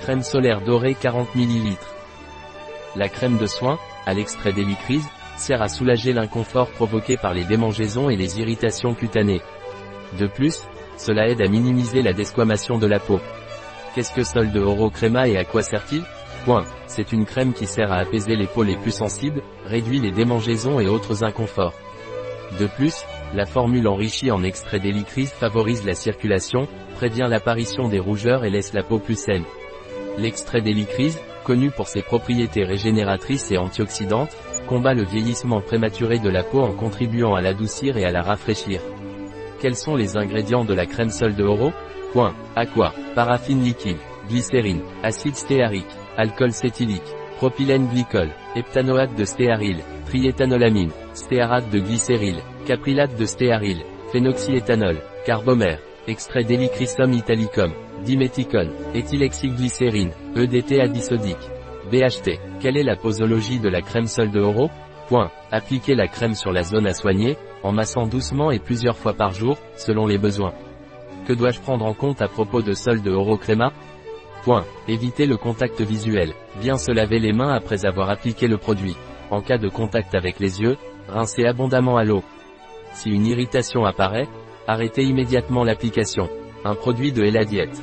Crème solaire dorée 40 ml. La crème de soin, à l'extrait d'hélicryse, sert à soulager l'inconfort provoqué par les démangeaisons et les irritations cutanées. De plus, cela aide à minimiser la desquamation de la peau. Qu'est-ce que Sol de Oro Crema et à quoi sert-il? Point. C'est une crème qui sert à apaiser les peaux les plus sensibles, réduit les démangeaisons et autres inconforts. De plus, la formule enrichie en extrait d'hélicryse favorise la circulation, prévient l'apparition des rougeurs et laisse la peau plus saine. L'extrait d'hélicryse, connu pour ses propriétés régénératrices et antioxydantes, combat le vieillissement prématuré de la peau en contribuant à l'adoucir et à la rafraîchir. Quels sont les ingrédients de la crème sol de Oro? Point. Aqua, paraffine liquide, glycérine, acide stéarique, alcool cétylique, propylène glycol, heptanoate de stéaryle, triéthanolamine, stéarate de glycéryl, caprilate de stéaryl, phénoxyéthanol, carbomère, extrait d'hélichrysum italicum, diméthicone, éthylexyglycérine, EDT adisodique. BHT. Quelle est la posologie de la crème sol de Oro? Point. Appliquer la crème sur la zone à soigner, en massant doucement et plusieurs fois par jour, selon les besoins. Que dois-je prendre en compte à propos de sol de Oro Crema? Point. Éviter le contact visuel. Bien se laver les mains après avoir appliqué le produit. En cas de contact avec les yeux, rincer abondamment à l'eau. Si une irritation apparaît, arrêtez immédiatement l'application. Un produit de Eladiette.